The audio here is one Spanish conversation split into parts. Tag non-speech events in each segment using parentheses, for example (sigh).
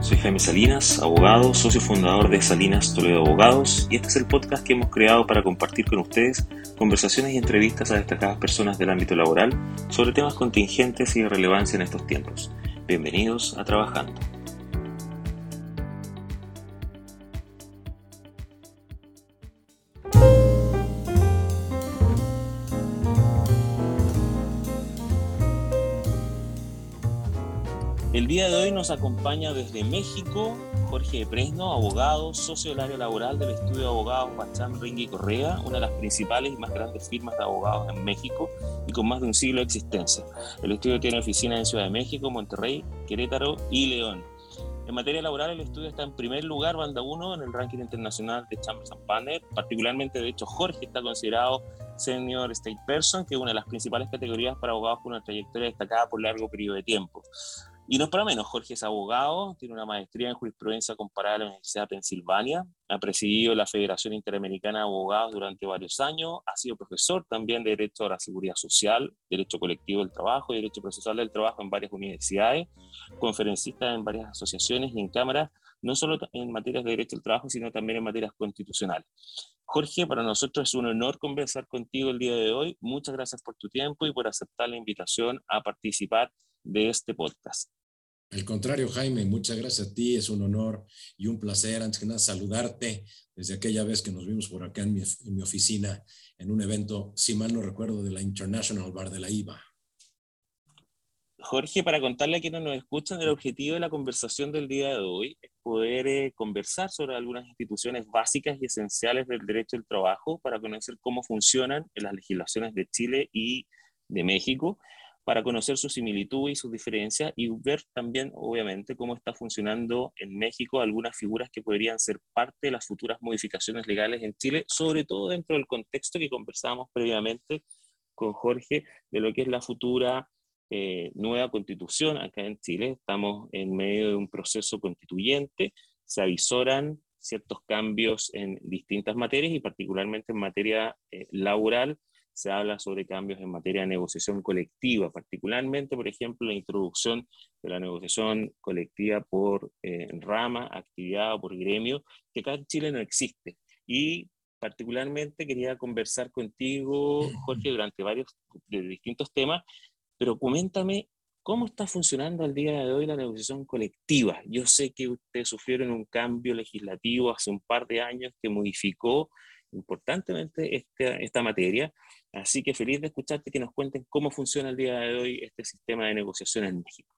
Soy Jaime Salinas, abogado, socio fundador de Salinas Toledo Abogados y este es el podcast que hemos creado para compartir con ustedes conversaciones y entrevistas a destacadas personas del ámbito laboral sobre temas contingentes y de relevancia en estos tiempos. Bienvenidos a Trabajando. El día de hoy nos acompaña desde México Jorge Presno, abogado, socio del área laboral del estudio de abogados Bacham Ringui Correa, una de las principales y más grandes firmas de abogados en México y con más de un siglo de existencia. El estudio tiene oficinas en Ciudad de México, Monterrey, Querétaro y León. En materia laboral, el estudio está en primer lugar, banda 1, en el ranking internacional de Chambers and Partners. Particularmente, de hecho, Jorge está considerado Senior State Person, que es una de las principales categorías para abogados con una trayectoria destacada por largo periodo de tiempo. Y no es para menos, Jorge es abogado, tiene una maestría en jurisprudencia comparada a la Universidad de Pensilvania, ha presidido la Federación Interamericana de Abogados durante varios años, ha sido profesor también de Derecho a la Seguridad Social, Derecho Colectivo del Trabajo y Derecho Procesal del Trabajo en varias universidades, conferencista en varias asociaciones y en cámaras, no solo en materias de Derecho al Trabajo, sino también en materias constitucionales. Jorge, para nosotros es un honor conversar contigo el día de hoy. Muchas gracias por tu tiempo y por aceptar la invitación a participar de este podcast. Al contrario, Jaime, muchas gracias a ti. Es un honor y un placer, antes que nada, saludarte desde aquella vez que nos vimos por acá en mi, oficina en un evento, si mal no recuerdo, de la International Bar de la IVA. Jorge, para contarle a quienes nos escuchan, el objetivo de la conversación del día de hoy es poder eh, conversar sobre algunas instituciones básicas y esenciales del derecho del trabajo para conocer cómo funcionan en las legislaciones de Chile y de México para conocer su similitud y sus diferencias y ver también, obviamente, cómo está funcionando en México algunas figuras que podrían ser parte de las futuras modificaciones legales en Chile, sobre todo dentro del contexto que conversábamos previamente con Jorge de lo que es la futura eh, nueva constitución acá en Chile. Estamos en medio de un proceso constituyente, se avisoran ciertos cambios en distintas materias y particularmente en materia eh, laboral se habla sobre cambios en materia de negociación colectiva, particularmente, por ejemplo, la introducción de la negociación colectiva por eh, rama, actividad o por gremio, que acá en Chile no existe. Y particularmente quería conversar contigo, Jorge, durante varios de distintos temas, pero coméntame cómo está funcionando al día de hoy la negociación colectiva. Yo sé que ustedes sufrieron un cambio legislativo hace un par de años que modificó importantemente esta, esta materia. Así que feliz de escucharte que nos cuenten cómo funciona el día de hoy este sistema de negociación en México.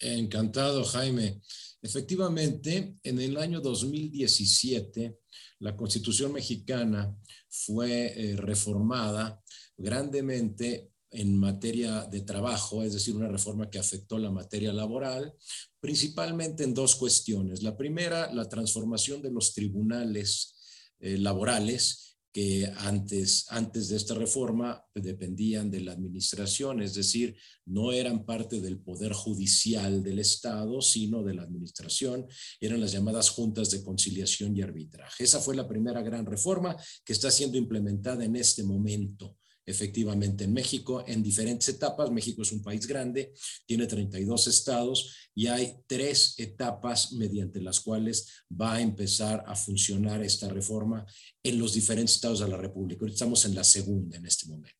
Encantado, Jaime. Efectivamente, en el año 2017, la Constitución mexicana fue eh, reformada grandemente en materia de trabajo, es decir, una reforma que afectó la materia laboral, principalmente en dos cuestiones. La primera, la transformación de los tribunales eh, laborales que antes, antes de esta reforma dependían de la administración, es decir, no eran parte del poder judicial del Estado, sino de la administración, eran las llamadas juntas de conciliación y arbitraje. Esa fue la primera gran reforma que está siendo implementada en este momento efectivamente en México en diferentes etapas. México es un país grande, tiene 32 estados y hay tres etapas mediante las cuales va a empezar a funcionar esta reforma en los diferentes estados de la República. Estamos en la segunda en este momento.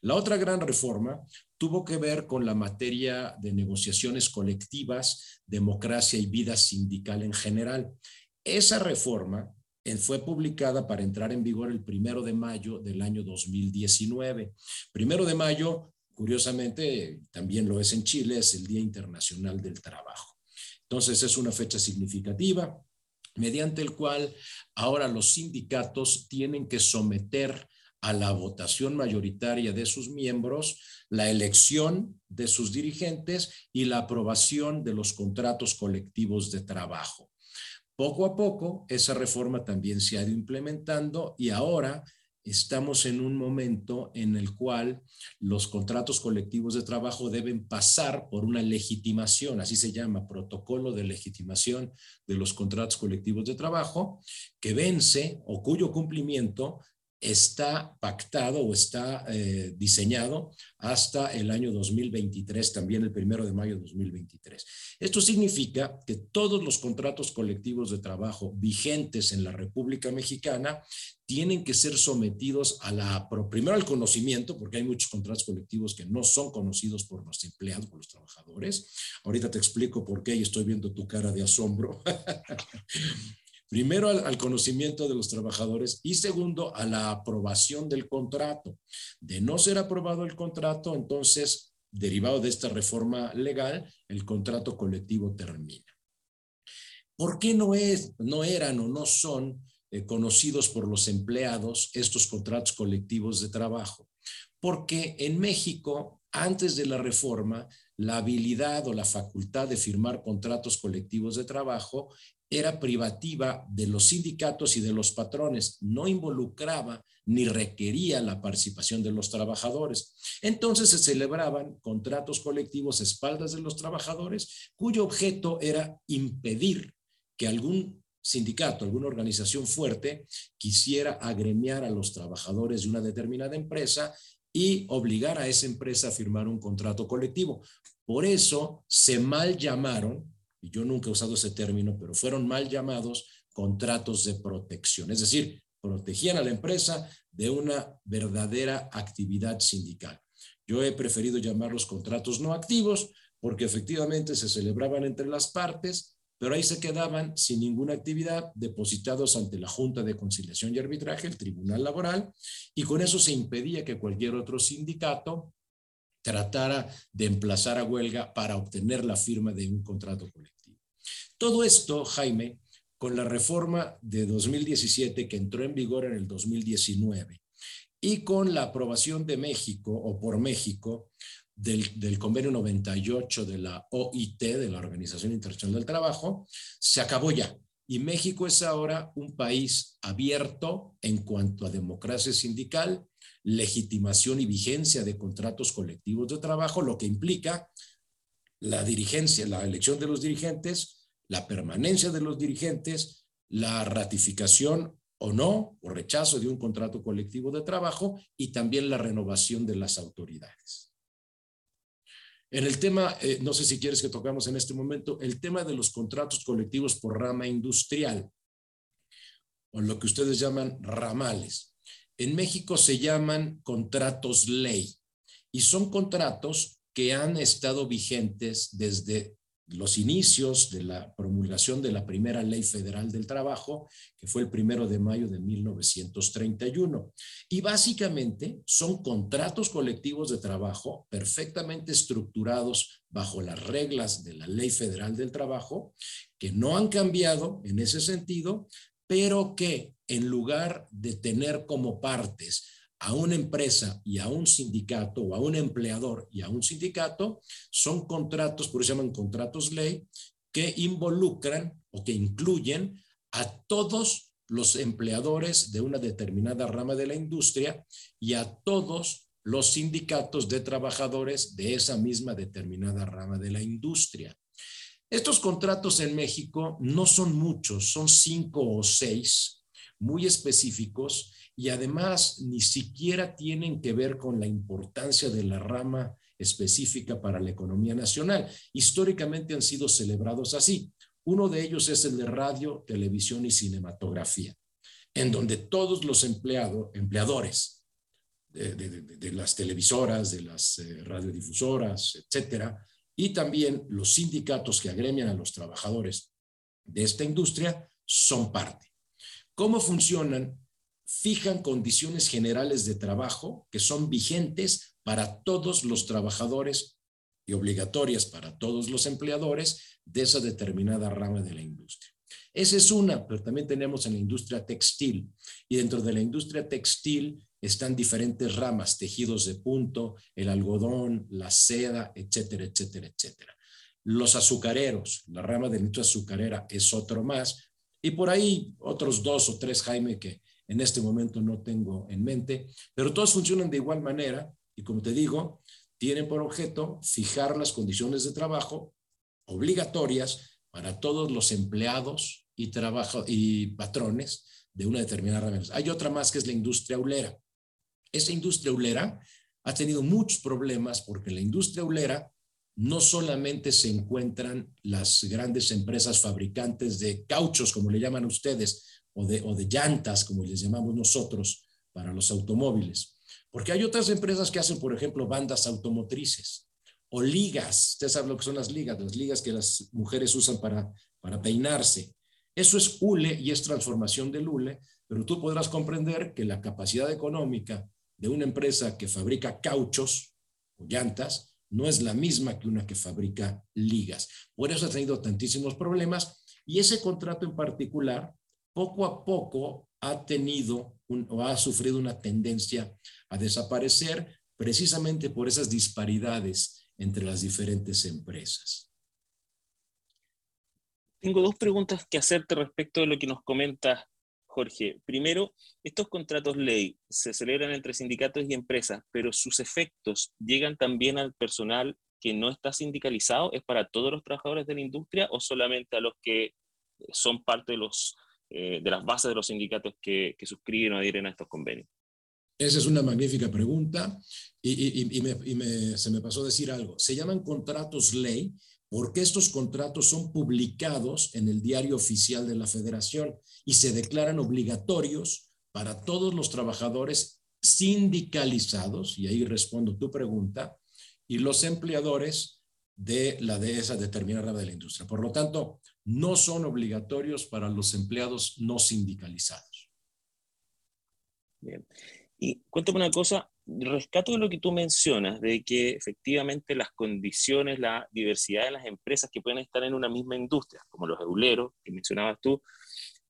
La otra gran reforma tuvo que ver con la materia de negociaciones colectivas, democracia y vida sindical en general. Esa reforma fue publicada para entrar en vigor el primero de mayo del año 2019. Primero de mayo, curiosamente, también lo es en Chile, es el Día Internacional del Trabajo. Entonces, es una fecha significativa mediante el cual ahora los sindicatos tienen que someter a la votación mayoritaria de sus miembros la elección de sus dirigentes y la aprobación de los contratos colectivos de trabajo. Poco a poco, esa reforma también se ha ido implementando y ahora estamos en un momento en el cual los contratos colectivos de trabajo deben pasar por una legitimación, así se llama, protocolo de legitimación de los contratos colectivos de trabajo, que vence o cuyo cumplimiento está pactado o está eh, diseñado hasta el año 2023, también el primero de mayo de 2023. Esto significa que todos los contratos colectivos de trabajo vigentes en la República Mexicana tienen que ser sometidos a la, primero al conocimiento, porque hay muchos contratos colectivos que no son conocidos por los empleados, por los trabajadores. Ahorita te explico por qué y estoy viendo tu cara de asombro. (laughs) Primero al, conocimiento de los trabajadores y segundo a la aprobación del contrato. De no ser aprobado el contrato, entonces, derivado de esta reforma legal, el contrato colectivo termina. ¿Por qué no, es, no eran o no son eh, conocidos por los empleados estos contratos colectivos de trabajo? Porque en México, antes de la reforma, la habilidad o la facultad de firmar contratos colectivos de trabajo era privativa de los sindicatos y de los patrones, no involucraba ni requería la participación de los trabajadores. Entonces se celebraban contratos colectivos a espaldas de los trabajadores, cuyo objeto era impedir que algún sindicato, alguna organización fuerte quisiera agremiar a los trabajadores de una determinada empresa y obligar a esa empresa a firmar un contrato colectivo. Por eso se mal llamaron y yo nunca he usado ese término, pero fueron mal llamados contratos de protección, es decir, protegían a la empresa de una verdadera actividad sindical. Yo he preferido llamarlos contratos no activos porque efectivamente se celebraban entre las partes, pero ahí se quedaban sin ninguna actividad, depositados ante la Junta de Conciliación y Arbitraje, el Tribunal Laboral, y con eso se impedía que cualquier otro sindicato tratara de emplazar a huelga para obtener la firma de un contrato colectivo. Todo esto, Jaime, con la reforma de 2017 que entró en vigor en el 2019 y con la aprobación de México o por México del, del, convenio 98 de la OIT, de la Organización Internacional del Trabajo, se acabó ya. Y México es ahora un país abierto en cuanto a democracia sindical, legitimación y vigencia de contratos colectivos de trabajo, lo que implica la dirigencia, la elección de los dirigentes, la permanencia de los dirigentes, la ratificación o no, o rechazo de un contrato colectivo de trabajo y también la renovación de las autoridades. En el tema, eh, no sé si quieres que tocamos en este momento, el tema de los contratos colectivos por rama industrial, o lo que ustedes llaman ramales. En México se llaman contratos ley y son contratos que han estado vigentes desde los inicios de la promulgación de la primera ley federal del trabajo, que fue el primero de mayo de 1931. Y básicamente son contratos colectivos de trabajo perfectamente estructurados bajo las reglas de la ley federal del trabajo, que no han cambiado en ese sentido, pero que en lugar de tener como partes a una empresa y a un sindicato o a un empleador y a un sindicato, son contratos, por eso se llaman contratos ley, que involucran o que incluyen a todos los empleadores de una determinada rama de la industria y a todos los sindicatos de trabajadores de esa misma determinada rama de la industria. Estos contratos en México no son muchos, son cinco o seis, muy específicos y además ni siquiera tienen que ver con la importancia de la rama específica para la economía nacional. Históricamente han sido celebrados así. Uno de ellos es el de radio, televisión y cinematografía, en donde todos los empleados, empleadores de, las televisoras, de las eh, radiodifusoras, etcétera, y también los sindicatos que agremian a los trabajadores de esta industria son parte. ¿Cómo funcionan? Fijan condiciones generales de trabajo que son vigentes para todos los trabajadores y obligatorias para todos los empleadores de esa determinada rama de la industria. Esa es una, pero también tenemos en la industria textil. Y dentro de la industria textil están diferentes ramas, tejidos de punto, el algodón, la seda, etcétera, etcétera, etcétera. Los azucareros, la rama de la industria azucarera es otro más. Y por ahí otros dos o tres, Jaime, que en este momento no tengo en mente, pero todos funcionan de igual manera y como te digo, tienen por objeto fijar las condiciones de trabajo obligatorias para todos los empleados y, trabajo, y patrones de una determinada rama. Hay otra más que es la industria ulera. Esa industria ulera ha tenido muchos problemas porque la industria ulera no solamente se encuentran las grandes empresas fabricantes de cauchos, como le llaman ustedes, o de, o de llantas, como les llamamos nosotros, para los automóviles, porque hay otras empresas que hacen, por ejemplo, bandas automotrices o ligas. Ustedes saben lo que son las ligas, las ligas que las mujeres usan para, para peinarse. Eso es hule y es transformación del hule, pero tú podrás comprender que la capacidad económica de una empresa que fabrica cauchos o llantas no es la misma que una que fabrica ligas. Por eso ha tenido tantísimos problemas y ese contrato en particular, poco a poco ha tenido o ha sufrido una tendencia a desaparecer precisamente por esas disparidades entre las diferentes empresas. Tengo dos preguntas que hacerte respecto de lo que nos comentas Jorge, primero, estos contratos ley se celebran entre sindicatos y empresas, pero sus efectos llegan también al personal que no está sindicalizado, ¿es para todos los trabajadores de la industria o solamente a los que son parte de, eh, las bases de los sindicatos que, suscriben o adhieren a estos convenios? Esa es una magnífica pregunta y, se me pasó decir algo. Se llaman contratos ley porque estos contratos son publicados en el diario oficial de la federación y se declaran obligatorios para todos los trabajadores sindicalizados, y ahí respondo tu pregunta, y los empleadores de la de esa determinada de la industria. Por lo tanto, no son obligatorios para los empleados no sindicalizados. Bien. Y cuéntame una cosa, rescato de lo que tú mencionas, de que efectivamente las condiciones, la diversidad de las empresas que pueden estar en una misma industria, como los euleros que mencionabas tú,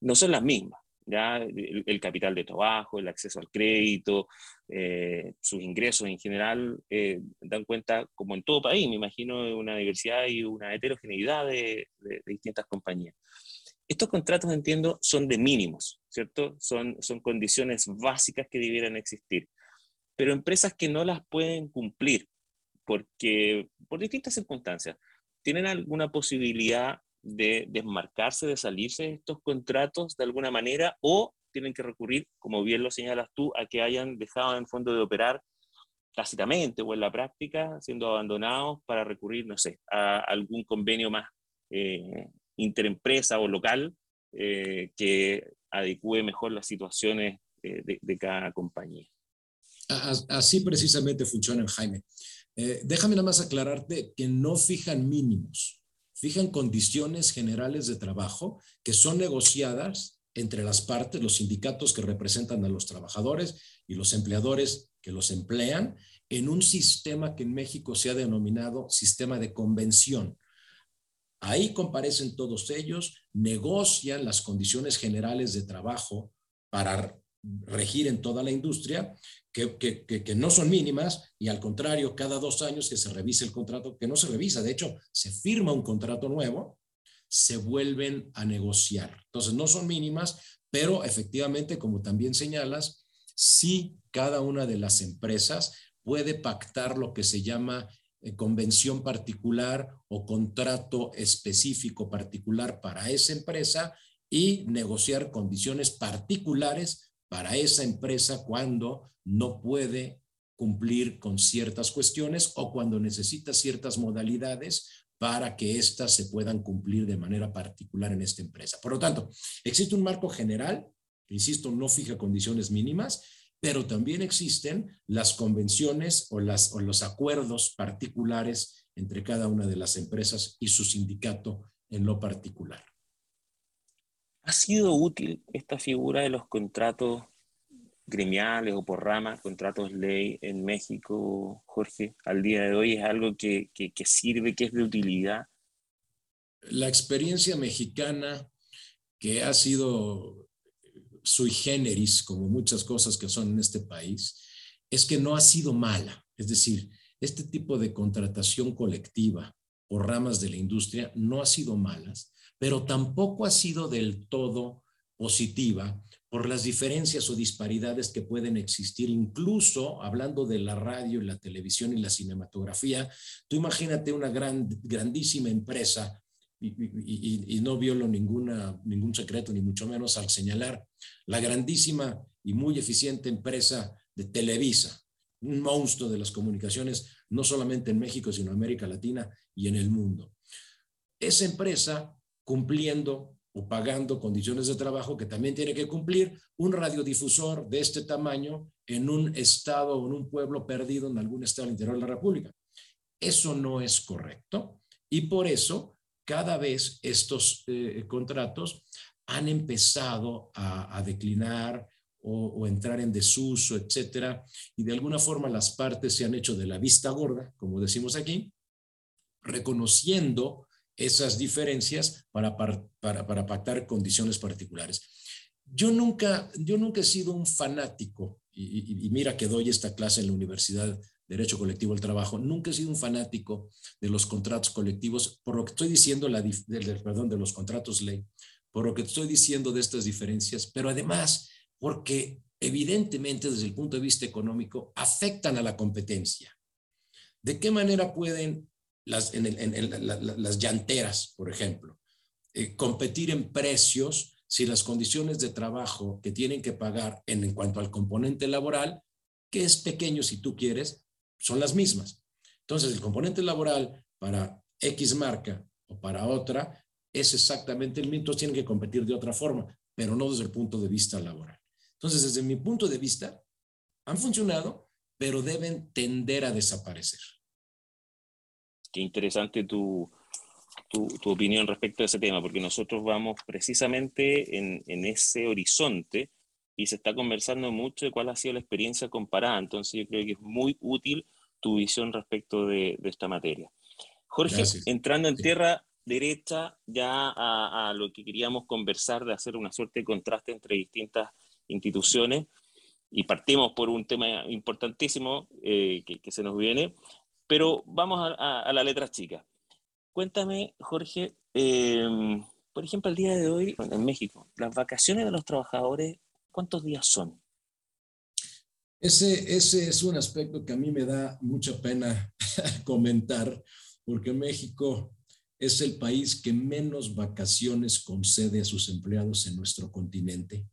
no son las mismas. ¿ya? El, capital de trabajo, el acceso al crédito, eh, sus ingresos en general, eh, dan cuenta, como en todo país, me imagino, de una diversidad y una heterogeneidad de, de distintas compañías. Estos contratos, entiendo, son de mínimos, ¿cierto? Son, son condiciones básicas que debieran existir. Pero empresas que no las pueden cumplir porque, por distintas circunstancias, ¿tienen alguna posibilidad de desmarcarse, de salirse de estos contratos de alguna manera o tienen que recurrir, como bien lo señalas tú, a que hayan dejado en fondo de operar tácitamente o en la práctica, siendo abandonados para recurrir, no sé, a algún convenio más eh, interempresa o local eh, que adecue mejor las situaciones eh, de, cada compañía. Así precisamente funcionan, Jaime. Eh, déjame nada más aclararte que no fijan mínimos, fijan condiciones generales de trabajo que son negociadas entre las partes, los sindicatos que representan a los trabajadores y los empleadores que los emplean, en un sistema que en México se ha denominado sistema de convención. Ahí comparecen todos ellos, negocian las condiciones generales de trabajo para regir en toda la industria, que, que, no son mínimas y al contrario, cada dos años que se revise el contrato, que no se revisa, de hecho, se firma un contrato nuevo, se vuelven a negociar. Entonces, no son mínimas, pero efectivamente, como también señalas, sí cada una de las empresas puede pactar lo que se llama eh, convención particular o contrato específico particular para esa empresa y negociar condiciones particulares para esa empresa cuando no puede cumplir con ciertas cuestiones o cuando necesita ciertas modalidades para que éstas se puedan cumplir de manera particular en esta empresa. Por lo tanto, existe un marco general, insisto, no fija condiciones mínimas, pero también existen las convenciones o los acuerdos particulares entre cada una de las empresas y su sindicato en lo particular. ¿Ha sido útil esta figura de los contratos gremiales o por rama, contratos ley en México, Jorge? Al día de hoy es algo que, que, sirve, que es de utilidad. La experiencia mexicana que ha sido sui generis, como muchas cosas que son en este país, es que no ha sido mala. Es decir, este tipo de contratación colectiva por ramas de la industria no ha sido malas, pero tampoco ha sido del todo positiva por las diferencias o disparidades que pueden existir, incluso hablando de la radio, la televisión y la cinematografía. Tú imagínate una gran, grandísima empresa y, no violo ninguna, ningún secreto, ni mucho menos al señalar la grandísima y muy eficiente empresa de Televisa, un monstruo de las comunicaciones, no solamente en México, sino en América Latina y en el mundo. Esa empresa, cumpliendo o pagando condiciones de trabajo que también tiene que cumplir un radiodifusor de este tamaño en un estado o en un pueblo perdido en algún estado interior de la República. Eso no es correcto y por eso cada vez estos eh, contratos han empezado a, declinar o, o, entrar en desuso, etcétera, y de alguna forma las partes se han hecho de la vista gorda, como decimos aquí, reconociendo esas diferencias para, para, para pactar condiciones particulares. Yo nunca, yo nunca he sido un fanático, y, mira que doy esta clase en la Universidad de Derecho Colectivo del Trabajo, nunca he sido un fanático de los contratos colectivos, por lo que estoy diciendo, la, perdón, de los contratos ley, por lo que estoy diciendo de estas diferencias, pero además porque evidentemente desde el punto de vista económico afectan a la competencia. ¿De qué manera pueden las, en, las llanteras, por ejemplo, eh, competir en precios si las condiciones de trabajo que tienen que pagar en, en cuanto al componente laboral, que es pequeño si tú quieres, son las mismas. Entonces, el componente laboral para X marca o para otra es exactamente el mismo, tienen que competir de otra forma, pero no desde el punto de vista laboral. Entonces, desde mi punto de vista, han funcionado, pero deben tender a desaparecer qué interesante tu, tu, opinión respecto a ese tema, porque nosotros vamos precisamente en, en, ese horizonte y se está conversando mucho de cuál ha sido la experiencia comparada. Entonces yo creo que es muy útil tu visión respecto de, de esta materia. Jorge, entrando en tierra derecha ya a, a, lo que queríamos conversar, de hacer una suerte de contraste entre distintas instituciones, y partimos por un tema importantísimo eh, que, que, se nos viene, pero vamos a, la letra chica. Cuéntame, Jorge, em, por ejemplo, el día de hoy en México, las vacaciones de los trabajadores, ¿cuántos días son? Ese, ese es un aspecto que a mí me da mucha pena (laughs) comentar, porque México es el país que menos vacaciones concede a sus empleados en nuestro continente,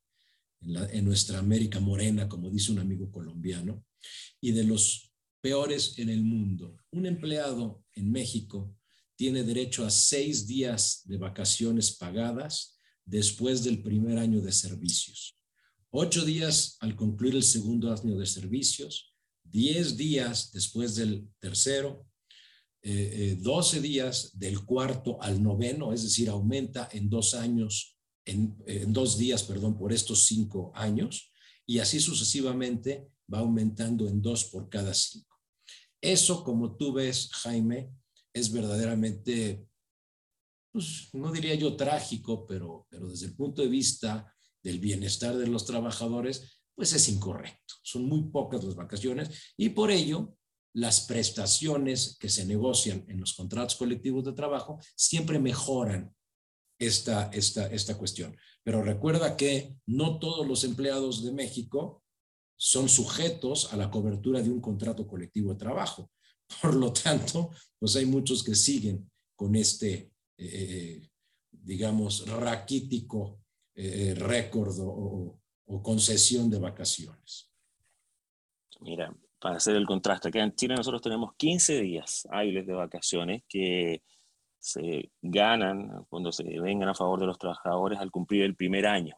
en, en nuestra América morena, como dice un amigo colombiano, y de los peores en el mundo. Un empleado en México tiene derecho a seis días de vacaciones pagadas después del primer año de servicios, ocho días al concluir el segundo año de servicios, diez días después del tercero, eh, eh, doce días del cuarto al noveno, es decir, aumenta en dos años, en, en dos días, perdón, por estos cinco años, y así sucesivamente va aumentando en dos por cada cinco. Eso, como tú ves, Jaime, es verdaderamente, pues no diría yo trágico, pero, pero desde el punto de vista del bienestar de los trabajadores, pues es incorrecto. Son muy pocas las vacaciones y por ello las prestaciones que se negocian en los contratos colectivos de trabajo siempre mejoran esta, esta, esta cuestión. Pero recuerda que no todos los empleados de México son sujetos a la cobertura de un contrato colectivo de trabajo. (laughs) Por lo tanto, pues hay muchos que siguen con este, eh, digamos, raquítico eh, récord o, concesión de vacaciones. Mira, para hacer el contraste, acá en Chile nosotros tenemos 15 días hábiles de vacaciones que se ganan cuando se vengan a favor de los trabajadores al cumplir el primer año.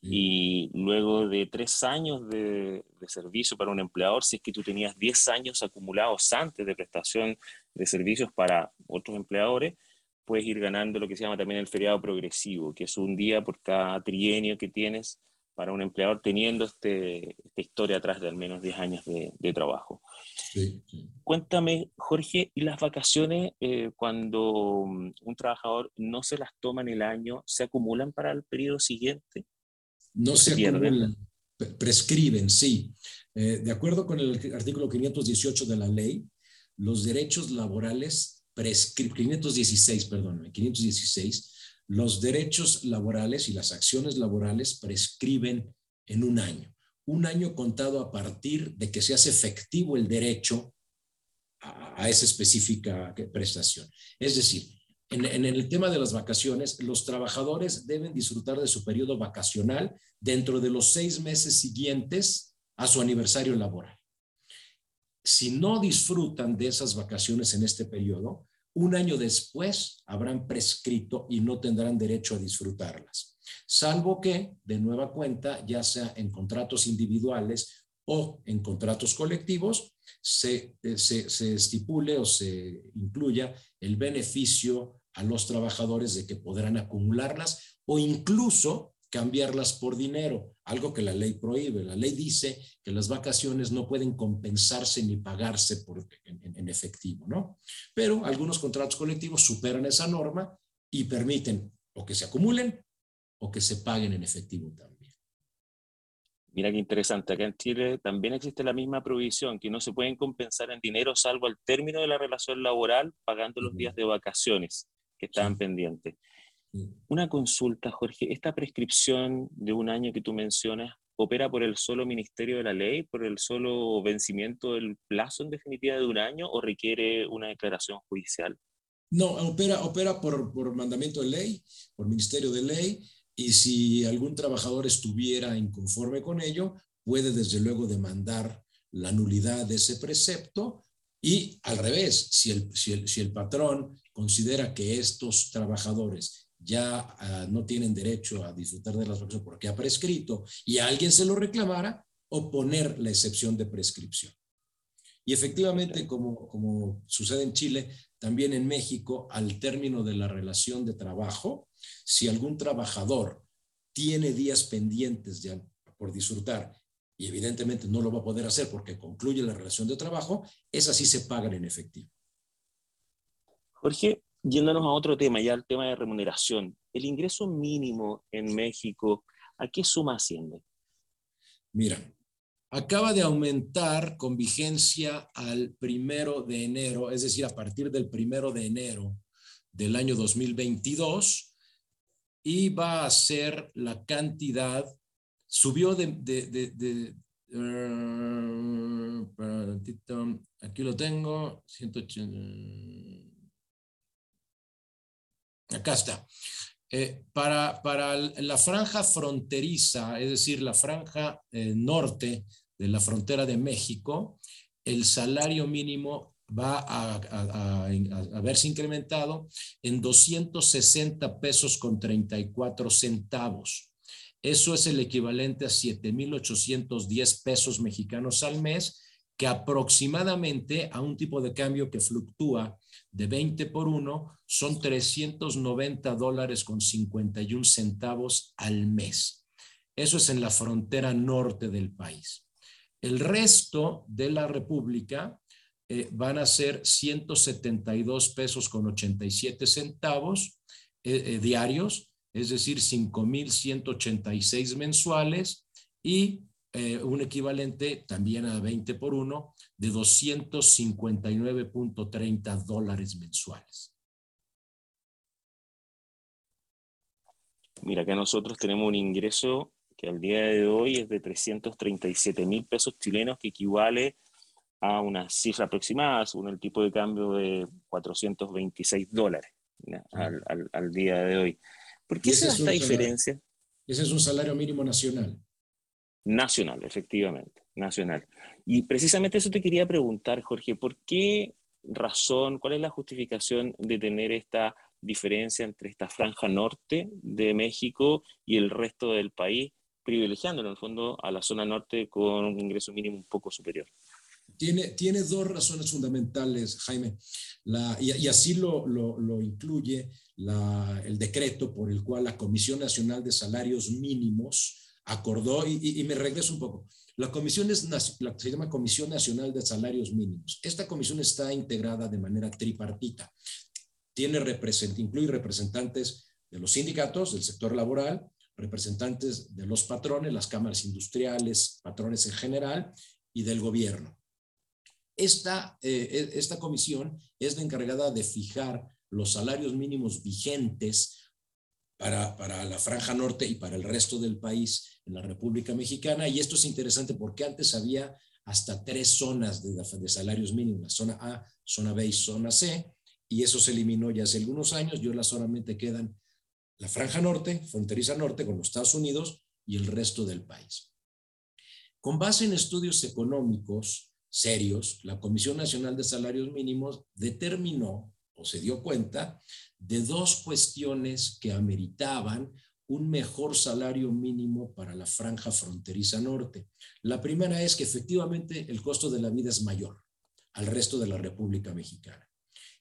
Y luego de tres años de, servicio para un empleador, si es que tú tenías 10 años acumulados antes de prestación de servicios para otros empleadores, puedes ir ganando lo que se llama también el feriado progresivo, que es un día por cada trienio que tienes para un empleador teniendo este, esta historia atrás de al menos 10 años de, trabajo. Cuéntame, Jorge, ¿y las vacaciones eh, cuando mm, un trabajador no se las toma en el año, se acumulan para el periodo siguiente? No se, acumulan, prescriben, sí. Eh, de acuerdo con el artículo 518 de la ley, los derechos laborales prescriben, 516, perdón, 516, los derechos laborales y las acciones laborales prescriben en un año. Un año contado a partir de que se hace efectivo el derecho a, a esa específica prestación. Es decir, en, el tema de las vacaciones, los trabajadores deben disfrutar de su periodo vacacional dentro de los seis meses siguientes a su aniversario laboral. Si no disfrutan de esas vacaciones en este periodo, un año después habrán prescrito y no tendrán derecho a disfrutarlas, salvo que, de nueva cuenta, ya sea en contratos individuales o en contratos colectivos, se, se, se estipule o se incluya el beneficio a los trabajadores de que podrán acumularlas o incluso cambiarlas por dinero, algo que la ley prohíbe. La ley dice que las vacaciones no pueden compensarse ni pagarse por, en, efectivo, ¿no? Pero algunos contratos colectivos superan esa norma y permiten o que se acumulen o que se paguen en efectivo también. Mira qué interesante, acá en Chile también existe la misma prohibición, que no se pueden compensar en dinero salvo al término de la relación laboral pagando los días de vacaciones que estaban pendientes. Una consulta, Jorge, ¿esta prescripción de un año que tú mencionas opera por el solo Ministerio de la Ley, por el solo vencimiento del plazo en definitiva de un año o requiere una declaración judicial? No, opera, opera por, por mandamiento de ley, por Ministerio de Ley, y si algún trabajador estuviera inconforme con ello, puede desde luego demandar la nulidad de ese precepto y al revés, si el, si el, si el patrón considera que estos trabajadores ya ah, no tienen derecho a disfrutar de las vacaciones porque ha prescrito y alguien se lo reclamara, oponer la excepción de prescripción. Y efectivamente, como, como sucede en Chile, también en México, al término de la relación de trabajo, si algún trabajador tiene días pendientes ya por disfrutar y evidentemente no lo va a poder hacer porque concluye la relación de trabajo, esas sí se pagan en efectivo. Jorge, yéndonos a otro tema, ya el tema de remuneración. El ingreso mínimo en México, ¿a qué suma asciende? Mira, acaba de aumentar con vigencia al primero de enero, es decir, a partir del primero de enero del año 2022, y va a ser la cantidad, subió de, de, de, aquí lo tengo, 180 Acá está. Eh, para, para, la franja fronteriza, es decir, la franja eh, norte de la frontera de México, el salario mínimo va a, verse incrementado en 260 pesos con 34 centavos. Eso es el equivalente a 7.810 pesos mexicanos al mes, que aproximadamente a un tipo de cambio que fluctúa de 20 por 1 son 390 dólares con 51 centavos al mes. Eso es en la frontera norte del país. El resto de la República eh, van a ser 172 pesos con 87 centavos eh, eh, diarios, es decir, 5.186 mensuales y un equivalente también a 20 por 1 de 259.30 dólares mensuales. Mira, que nosotros tenemos un ingreso que al día de hoy es de 337 mil pesos chilenos, que equivale a una cifra aproximada, según el tipo de cambio de 426 dólares al, día de hoy. ¿Por qué se esta diferencia? Ese es un salario mínimo nacional. Nacional, efectivamente, nacional. Y precisamente eso te quería preguntar, Jorge, ¿por qué razón, cuál es la justificación de tener esta diferencia entre esta franja norte de México y el resto del país, privilegiando en el fondo a la zona norte con un ingreso mínimo un poco superior? Tiene, tiene dos razones fundamentales, Jaime, la, y, así lo, lo, incluye la, el decreto por el cual la Comisión Nacional de Salarios Mínimos acordó, y, y me regreso un poco, la comisión es la se llama Comisión Nacional de Salarios Mínimos. Esta comisión está integrada de manera tripartita. Tiene incluye representantes de los sindicatos, del sector laboral, representantes de los patrones, las cámaras industriales, patrones en general y del gobierno. Esta, eh, e, esta comisión es la encargada de fijar los salarios mínimos vigentes para, para, la franja norte y para el resto del país en la República Mexicana. Y esto es interesante porque antes había hasta tres zonas de, de salarios mínimos, zona A, zona B y zona C. y eso se eliminó ya hace algunos años y ahora solamente quedan la franja norte, fronteriza norte con los Estados Unidos y el resto del país. Con base en estudios económicos serios, la Comisión Nacional de Salarios Mínimos determinó o se dio cuenta de dos cuestiones que ameritaban un mejor salario mínimo para la franja fronteriza norte. La primera es que efectivamente el costo de la vida es mayor al resto de la República Mexicana.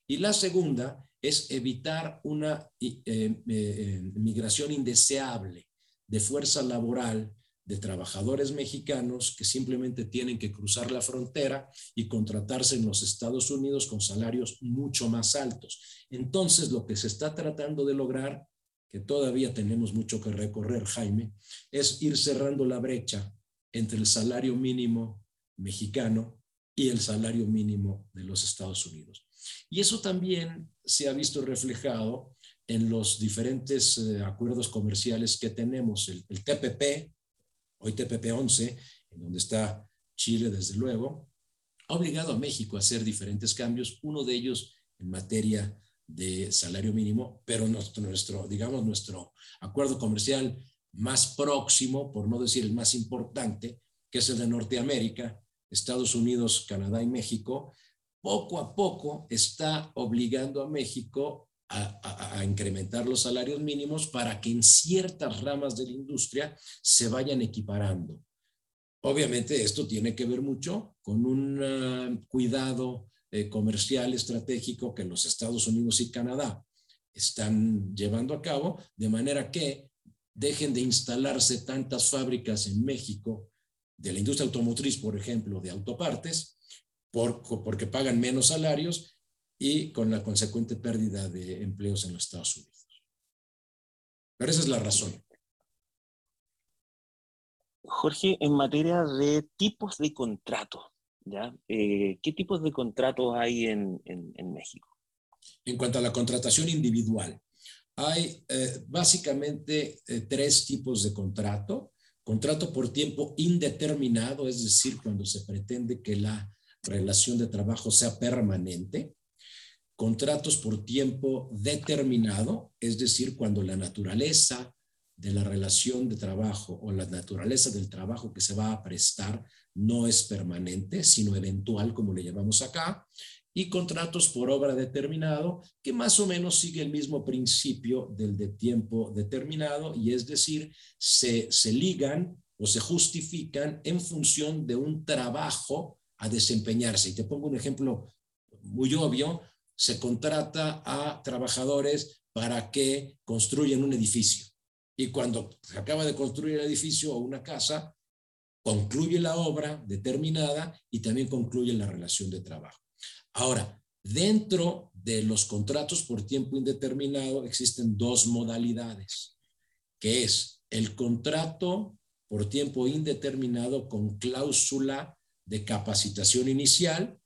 Y la segunda es evitar una eh, eh, eh, migración indeseable de fuerza laboral de trabajadores mexicanos que simplemente tienen que cruzar la frontera y contratarse en los Estados Unidos con salarios mucho más altos. Entonces, lo que se está tratando de lograr, que todavía tenemos mucho que recorrer, Jaime, es ir cerrando la brecha entre el salario mínimo mexicano y el salario mínimo de los Estados Unidos. Y eso también se ha visto reflejado en los diferentes eh, acuerdos comerciales que tenemos, el, el TPP, hoy TPP-11, en donde está Chile desde luego, ha obligado a México a hacer diferentes cambios, uno de ellos en materia de salario mínimo, pero nuestro, nuestro, digamos, nuestro acuerdo comercial más próximo, por no decir el más importante, que es el de Norteamérica, Estados Unidos, Canadá y México, poco a poco está obligando a México a, incrementar los salarios mínimos para que en ciertas ramas de la industria se vayan equiparando. Obviamente esto tiene que ver mucho con un ah, cuidado eh, comercial estratégico que los Estados Unidos y Canadá están llevando a cabo, de manera que dejen de instalarse tantas fábricas en México de la industria automotriz, por ejemplo, de autopartes, por, porque pagan menos salarios y con la consecuente pérdida de empleos en los Estados Unidos. Pero esa es la razón. Jorge, en materia de tipos de contratos, ¿ya? Eh, ¿qué tipos de contratos hay en, en, México? En cuanto a la contratación individual, hay eh, básicamente eh, tres tipos de contrato. Contrato por tiempo indeterminado, es decir, cuando se pretende que la relación de trabajo sea permanente contratos por tiempo determinado, es decir, cuando la naturaleza de la relación de trabajo o la naturaleza del trabajo que se va a prestar no es permanente, sino eventual, como le llamamos acá, y contratos por obra determinado, que más o menos sigue el mismo principio del de tiempo determinado, y es decir, se, se ligan o se justifican en función de un trabajo a desempeñarse. Y te pongo un ejemplo muy obvio, se contrata a trabajadores para que construyan un edificio. Y cuando se acaba de construir el edificio o una casa, concluye la obra determinada y también concluye la relación de trabajo. Ahora, dentro de los contratos por tiempo indeterminado existen dos modalidades, que es el contrato por tiempo indeterminado con cláusula de capacitación inicial,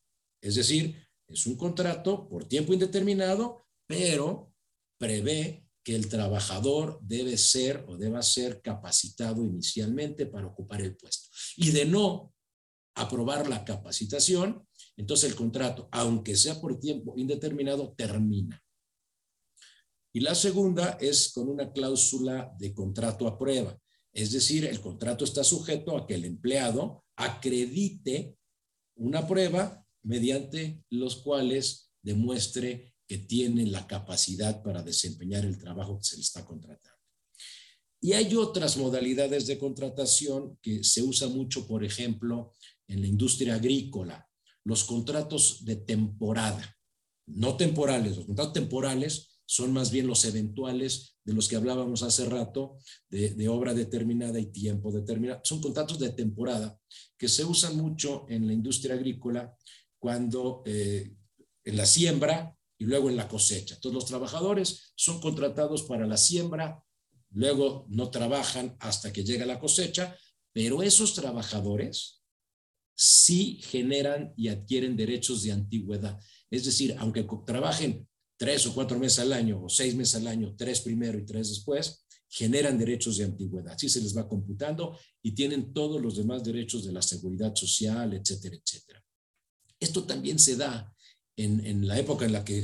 es decir, es un contrato por tiempo indeterminado, pero prevé que el trabajador debe ser o deba ser capacitado inicialmente para ocupar el puesto. Y de no aprobar la capacitación, entonces el contrato, aunque sea por tiempo indeterminado, termina. Y la segunda es con una cláusula de contrato a prueba. Es decir, el contrato está sujeto a que el empleado acredite una prueba mediante los cuales demuestre que tiene la capacidad para desempeñar el trabajo que se le está contratando. Y hay otras modalidades de contratación que se usa mucho, por ejemplo, en la industria agrícola, los contratos de temporada, no temporales, los contratos temporales son más bien los eventuales de los que hablábamos hace rato, de, de, obra determinada y tiempo determinado. Son contratos de temporada que se usan mucho en la industria agrícola cuando eh, en la siembra y luego en la cosecha. Todos los trabajadores son contratados para la siembra, luego no trabajan hasta que llega la cosecha, pero esos trabajadores sí generan y adquieren derechos de antigüedad. Es decir, aunque trabajen tres o cuatro meses al año o seis meses al año, tres primero y tres después, generan derechos de antigüedad. Así se les va computando y tienen todos los demás derechos de la seguridad social, etcétera, etcétera. Esto también se da en, la época en la que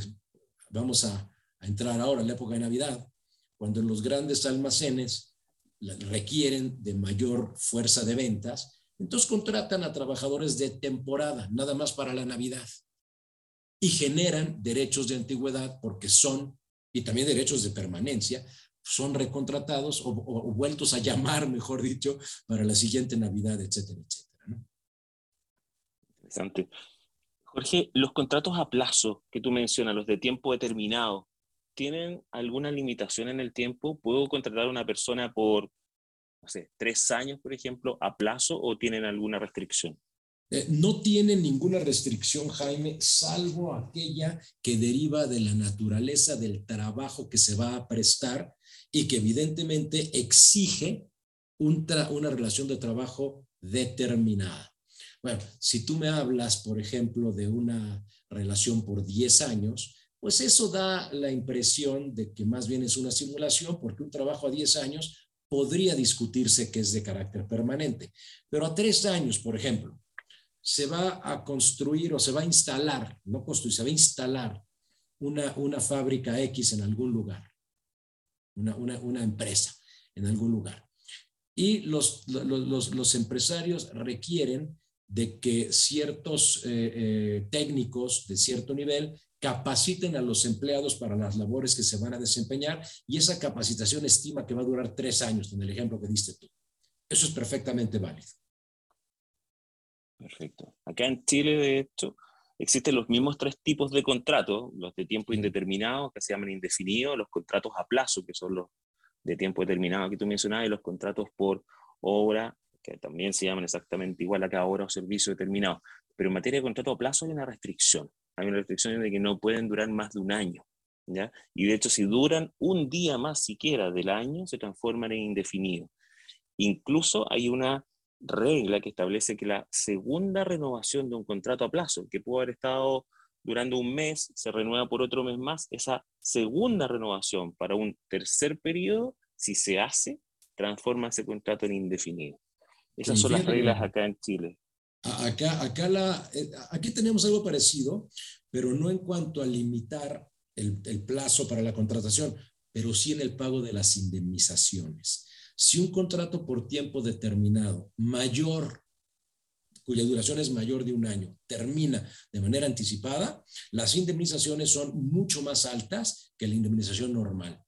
vamos a, entrar ahora en la época de Navidad, cuando los grandes almacenes requieren de mayor fuerza de ventas, entonces contratan a trabajadores de temporada, nada más para la Navidad, y generan derechos de antigüedad porque son, y también derechos de permanencia, son recontratados o, vueltos a llamar, mejor dicho, para la siguiente Navidad, etcétera, etcétera. Interesante. Jorge, los contratos a plazo que tú mencionas, los de tiempo determinado, ¿tienen alguna limitación en el tiempo? ¿Puedo contratar a una persona por, no sé, tres años, por ejemplo, a plazo o tienen alguna restricción? Eh, no tienen ninguna restricción, Jaime, salvo aquella que deriva de la naturaleza del trabajo que se va a prestar y que evidentemente exige una relación de trabajo determinada. Bueno, si tú me hablas, por ejemplo, de una relación por 10 años, pues eso da la impresión de que más bien es una simulación, porque un trabajo a 10 años podría discutirse que es de carácter permanente. Pero a 3 años, por ejemplo, se va a construir o se va a instalar, no construir, se va a instalar una, una fábrica X en algún lugar una, empresa en algún lugar. Y los, los, empresarios requieren de que ciertos eh, eh, técnicos de cierto nivel capaciten a los empleados para las labores que se van a desempeñar y esa capacitación estima que va a durar tres años, en el ejemplo que diste tú. Eso es perfectamente válido. Perfecto. Acá en Chile, de hecho, existen los mismos tres tipos de contratos, los de tiempo indeterminado, que se llaman indefinidos, los contratos a plazo, que son los de tiempo determinado que tú mencionabas, y los contratos por obra, que también se llaman exactamente igual a cada obra o servicio determinado. Pero en materia de contrato a plazo hay una restricción. Hay una restricción de que no pueden durar más de un año. ¿ya? Y de hecho, si duran un día más siquiera del año, se transforman en indefinidos. Incluso hay una regla que establece que la segunda renovación de un contrato a plazo, que pudo haber estado durando un mes, se renueva por otro mes más, esa segunda renovación para un tercer periodo, si se hace, transforma ese contrato en indefinido. Esas son las reglas acá en Chile. Acá, acá la, eh, aquí tenemos algo parecido, pero no en cuanto a limitar el, el plazo para la contratación, pero sí en el pago de las indemnizaciones. Si un contrato por tiempo determinado mayor, cuya duración es mayor de un año, termina de manera anticipada, las indemnizaciones son mucho más altas que la indemnización normal.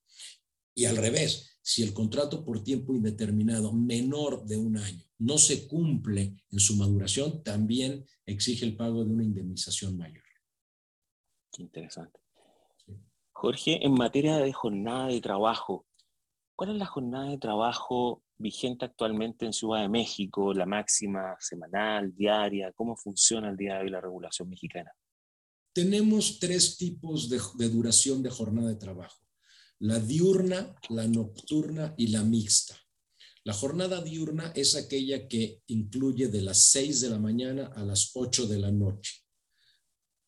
Y al revés, si el contrato por tiempo indeterminado menor de un año no se cumple en su maduración, también exige el pago de una indemnización mayor. Interesante. Jorge, en materia de jornada de trabajo, ¿Cuál es la jornada de trabajo vigente actualmente en Ciudad de México, la máxima semanal, diaria? ¿Cómo funciona el día de hoy la regulación mexicana? Tenemos tres tipos de, de duración de jornada de trabajo. La diurna, la nocturna y la mixta. La jornada diurna es aquella que incluye de las 6 de la mañana a las 8 de la noche.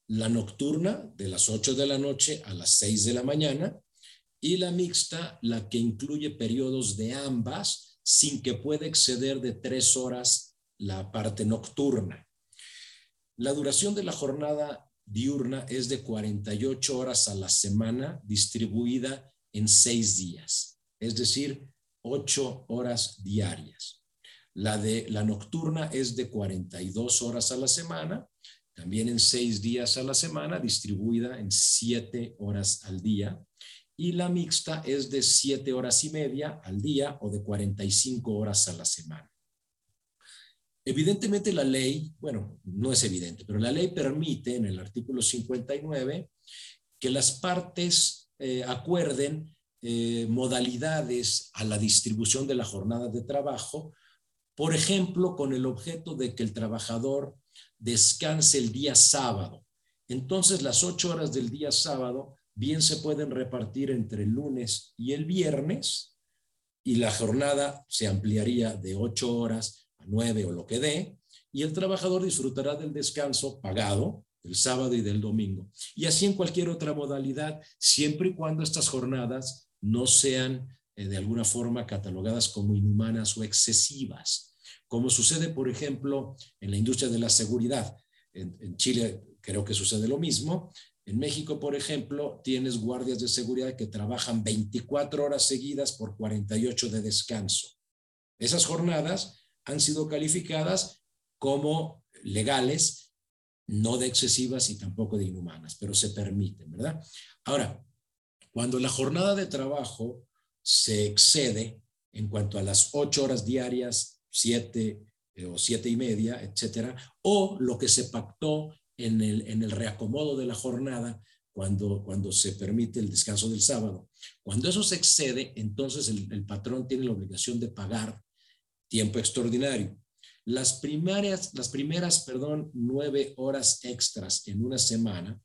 La nocturna, de las 8 de la noche a las 6 de la mañana y la mixta, la que incluye periodos de ambas sin que pueda exceder de tres horas la parte nocturna. La duración de la jornada diurna es de 48 horas a la semana distribuida en seis días, es decir, ocho horas diarias. La de la nocturna es de 42 horas a la semana, también en seis días a la semana, distribuida en siete horas al día y la mixta es de 7 horas y media al día o de 45 horas a la semana. Evidentemente la ley, bueno, no es evidente, pero la ley permite en el artículo 59 que las partes eh, acuerden eh, modalidades a la distribución de la jornada de trabajo, por ejemplo, con el objeto de que el trabajador descanse el día sábado. Entonces, las ocho horas del día sábado bien se pueden repartir entre el lunes y el viernes y la jornada se ampliaría de ocho horas a nueve o lo que dé y el trabajador disfrutará del descanso pagado el sábado y del domingo. Y así en cualquier otra modalidad, siempre y cuando estas jornadas no sean eh, de alguna forma catalogadas como inhumanas o excesivas, como sucede, por ejemplo, en la industria de la seguridad. en Chile creo que sucede lo mismo, En México, por ejemplo, tienes guardias de seguridad que trabajan 24 horas seguidas por 48 de descanso. Esas jornadas han sido calificadas como legales, no de excesivas y tampoco de inhumanas, pero se permiten, ¿verdad? Ahora, cuando la jornada de trabajo se excede en cuanto a las ocho horas diarias, siete eh, o siete y media, etcétera, o lo que se pactó en el, en el reacomodo de la jornada cuando, cuando se permite el descanso del sábado. Cuando eso se excede, entonces el, el patrón tiene la obligación de pagar tiempo extraordinario. Las primeras, las primeras, perdón, nueve horas extras en una semana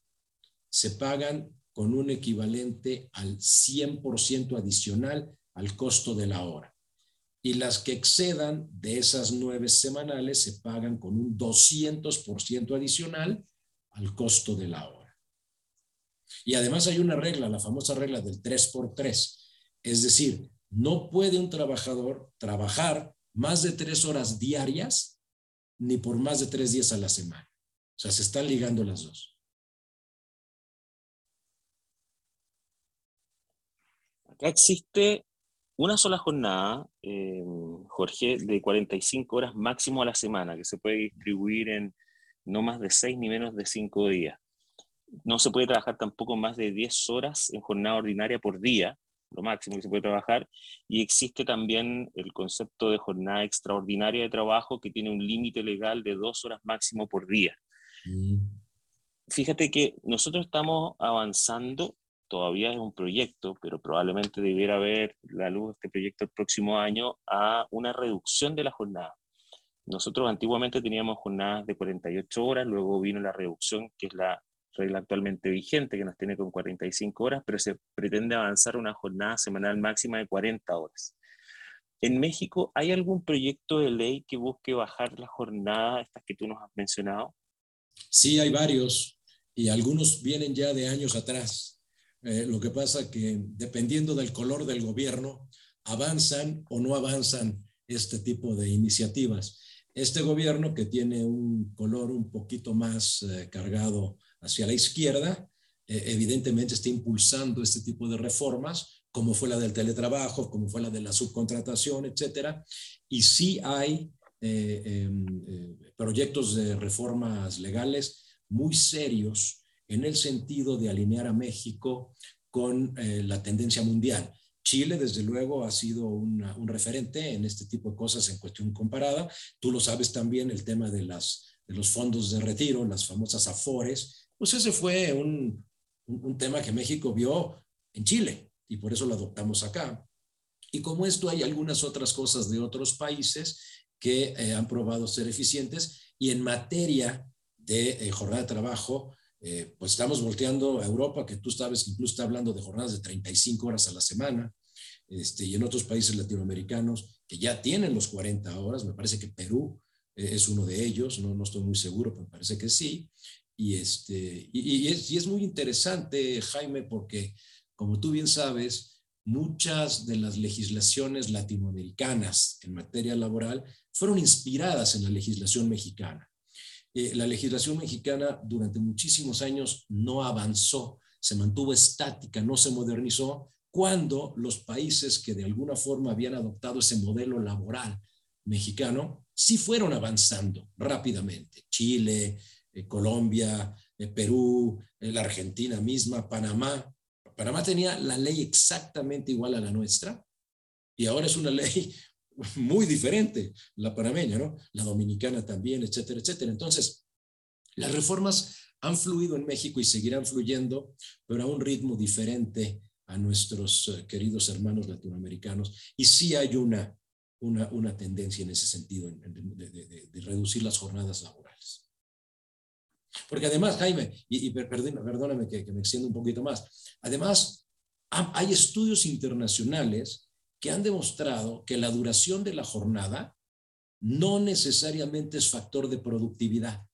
se pagan con un equivalente al 100% adicional al costo de la hora. Y las que excedan de esas nueve semanales se pagan con un 200% adicional al costo de la hora. Y además hay una regla, la famosa regla del 3 por 3. Es decir, no puede un trabajador trabajar más de tres horas diarias ni por más de tres días a la semana. O sea, se están ligando las dos. Acá existe una sola jornada, eh, Jorge, de 45 horas máximo a la semana, que se puede distribuir en no más de 6 ni menos de 5 días. No se puede trabajar tampoco más de 10 horas en jornada ordinaria por día, lo máximo que se puede trabajar, y existe también el concepto de jornada extraordinaria de trabajo que tiene un límite legal de 2 horas máximo por día. Mm. Fíjate que nosotros estamos avanzando todavía es un proyecto, pero probablemente debiera haber la luz de este proyecto el próximo año a una reducción de la jornada. Nosotros antiguamente teníamos jornadas de 48 horas, luego vino la reducción, que es la regla actualmente vigente, que nos tiene con 45 horas, pero se pretende avanzar una jornada semanal máxima de 40 horas. ¿En México hay algún proyecto de ley que busque bajar la jornada, estas que tú nos has mencionado? Sí, hay varios, y algunos vienen ya de años atrás. Eh, lo que pasa que dependiendo del color del gobierno, avanzan o no avanzan este tipo de iniciativas. Este gobierno que tiene un color un poquito más eh, cargado hacia la izquierda, eh, evidentemente está impulsando este tipo de reformas, como fue la del teletrabajo, como fue la de la subcontratación, etcétera. Y sí hay em, proyectos de reformas legales muy serios en el sentido de alinear a México con eh, la tendencia mundial. Chile, desde luego, ha sido un referente en este tipo de cosas en cuestión comparada. Tú lo sabes también, el tema de, las, de los fondos de retiro, las famosas AFORES, pues ese fue un, un, tema que México vio en Chile y por eso lo adoptamos acá. Y como esto, hay algunas otras cosas de otros países que eh, han probado ser eficientes y en materia de eh, jornada de trabajo, eh, pues estamos volteando a Europa, que tú sabes que incluso está hablando de jornadas de 35 horas a la semana, este, y en otros países latinoamericanos que ya tienen los 40 horas, me parece que Perú es uno de ellos, no, no estoy muy seguro, pero me parece que sí. Y, este, y, es, y es muy interesante, Jaime, porque como tú bien sabes, muchas de las legislaciones latinoamericanas en materia laboral fueron inspiradas en la legislación mexicana. Eh, la legislación mexicana durante muchísimos años no avanzó, se mantuvo estática, no se modernizó, cuando los países que de alguna forma habían adoptado ese modelo laboral mexicano sí fueron avanzando rápidamente. Chile, Colombia, eh, Perú, la Argentina misma, Panamá. Panamá tenía la ley exactamente igual a la nuestra y ahora es una (laughs) ley muy diferente, la panameña, ¿no? La dominicana también, etcétera, etcétera. Entonces, las reformas han fluido en México y seguirán fluyendo, pero a un ritmo diferente a nuestros eh, queridos hermanos latinoamericanos. Y sí hay una, una, una tendencia en ese sentido, de, reducir las jornadas laborales. Porque además, Jaime, y, perdóname, que, que me extiendo un poquito más, además hay estudios internacionales que han demostrado que la duración de la jornada no necesariamente es factor de productividad.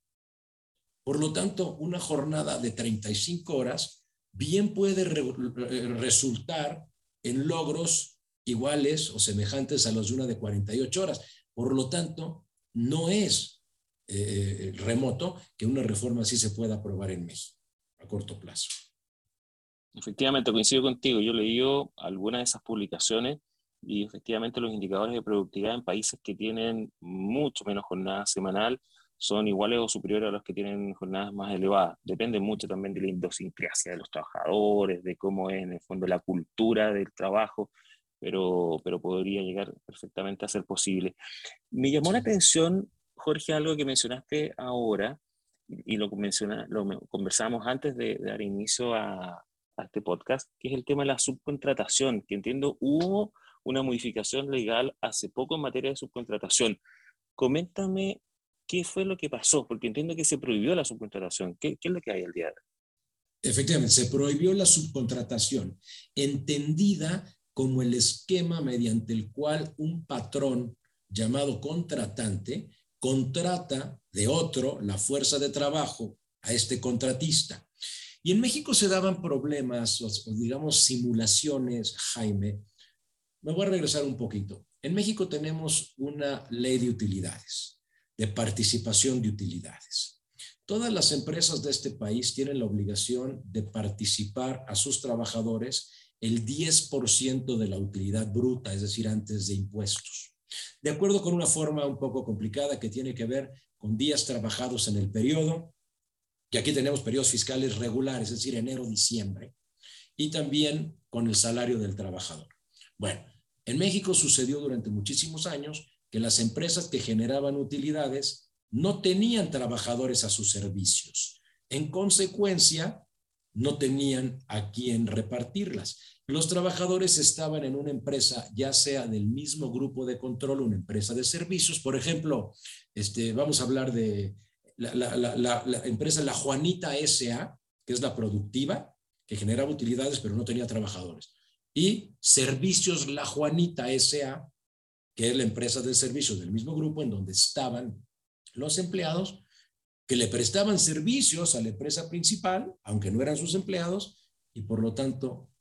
Por lo tanto, una jornada de 35 horas bien puede eh, resultar en logros iguales o semejantes a los de una de 48 horas. Por lo tanto, no es eh, eh, remoto que una reforma así se pueda aprobar en México. a corto plazo. Efectivamente, coincido contigo. Yo leí algunas de esas publicaciones y efectivamente los indicadores de productividad en países que tienen mucho menos jornada semanal son iguales o superiores a los que tienen jornadas más elevadas. Depende mucho también de la idiosincrasia de los trabajadores, de cómo es en el fondo la cultura del trabajo, pero, pero podría llegar perfectamente a ser posible. Me llamó la atención, Jorge, algo que mencionaste ahora, y lo, menciona, lo conversamos antes de, de dar inicio a, a este podcast, que es el tema de la subcontratación, que entiendo hubo una modificación legal hace poco en materia de subcontratación. Coméntame qué fue lo que pasó, porque entiendo que se prohibió la subcontratación. ¿Qué, qué es lo que hay al día de hoy? Efectivamente, se prohibió la subcontratación, entendida como el esquema mediante el cual un patrón llamado contratante contrata de otro la fuerza de trabajo a este contratista. Y en México se daban problemas, o, digamos simulaciones, Jaime. Me voy a regresar un poquito. En México tenemos una ley de utilidades, de participación de utilidades. Todas las empresas de este país tienen la obligación de participar a sus trabajadores el 10% de la utilidad bruta, es decir, antes de impuestos. De acuerdo con una forma un poco complicada que tiene que ver con días trabajados en el periodo, que aquí tenemos periodos fiscales regulares, es decir, enero, diciembre, y también con el salario del trabajador. Bueno, en México sucedió durante muchísimos años que las empresas que generaban utilidades no tenían trabajadores a sus servicios. En consecuencia, no tenían a quién repartirlas. Los trabajadores estaban en una empresa, ya sea del mismo grupo de control, una empresa de servicios. Por ejemplo, este, vamos a hablar de la, empresa La Juanita SA, que es la productiva, que generaba utilidades pero no tenía trabajadores. Y Servicios La Juanita SA, que es la empresa de servicios del mismo grupo en donde estaban los empleados que le prestaban servicios a la empresa principal, aunque no eran sus empleados, y por lo tanto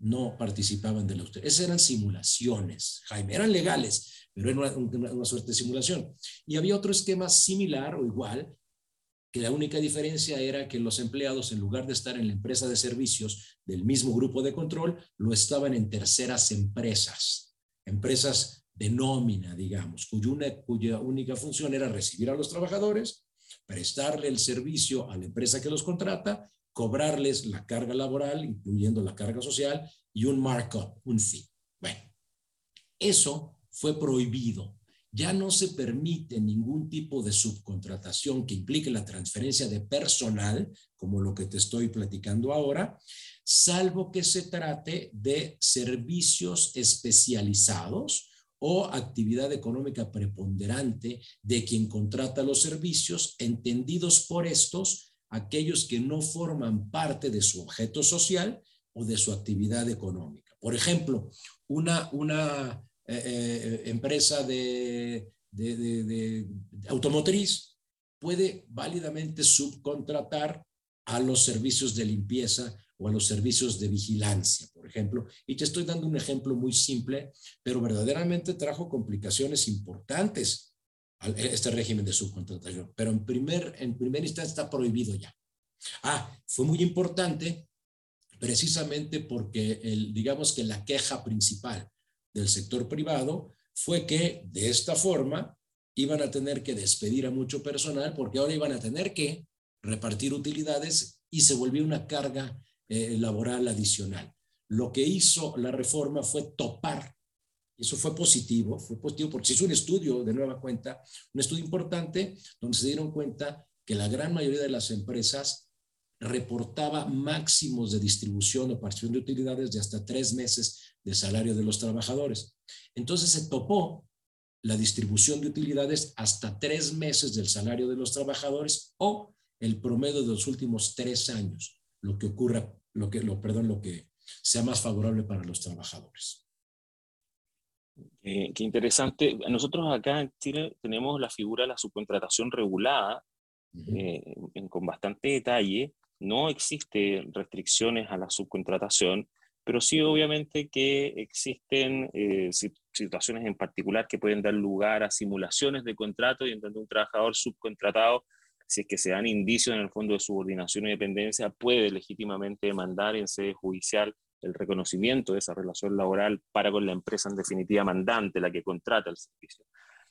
no participaban de la Esas eran simulaciones, Jaime, eran legales, pero era una, una, suerte de simulación. Y había otro esquema similar o igual que la única diferencia era que los empleados, en lugar de estar en la empresa de servicios del mismo grupo de control, lo estaban en terceras empresas, empresas de nómina, digamos, cuya, cuya única función era recibir a los trabajadores, prestarle el servicio a la empresa que los contrata, cobrarles la carga laboral, incluyendo la carga social, y un markup, un fee. Bueno, eso fue prohibido ya no se permite ningún tipo de subcontratación que implique la transferencia de personal, como lo que te estoy platicando ahora, salvo que se trate de servicios especializados o actividad económica preponderante de quien contrata los servicios, entendidos por estos aquellos que no forman parte de su objeto social o de su actividad económica. Por ejemplo, una, una eh, eh, empresa de, automotriz puede válidamente subcontratar a los servicios de limpieza o a los servicios de vigilancia, por ejemplo. Y te estoy dando un ejemplo muy simple, pero verdaderamente trajo complicaciones importantes este régimen de subcontratación. Pero en primer, en primer instancia está prohibido ya. Ah, fue muy importante precisamente porque el, digamos que la queja principal del sector privado fue que de esta forma iban a tener que despedir a mucho personal porque ahora iban a tener que repartir utilidades y se volvió una carga eh, laboral adicional. Lo que hizo la reforma fue topar, eso fue positivo, fue positivo porque se hizo un estudio de nueva cuenta, un estudio importante donde se dieron cuenta que la gran mayoría de las empresas reportaba máximos de distribución o participación de utilidades de hasta tres meses de salario de los trabajadores. Entonces se topó la distribución de utilidades hasta tres meses del salario de los trabajadores o el promedio de los últimos tres años, lo que ocurra, lo que, lo, perdón, lo que sea más favorable para los trabajadores. Eh, qué interesante. Nosotros acá en Chile tenemos la figura de la subcontratación regulada eh, con bastante detalle. No existen restricciones a la subcontratación, pero sí obviamente que existen eh, situaciones en particular que pueden dar lugar a simulaciones de contrato y en donde un trabajador subcontratado si es que se dan indicios en el fondo de subordinación y dependencia, puede legítimamente demandar en sede judicial el reconocimiento de esa relación laboral para con la empresa en definitiva mandante, la que contrata el servicio.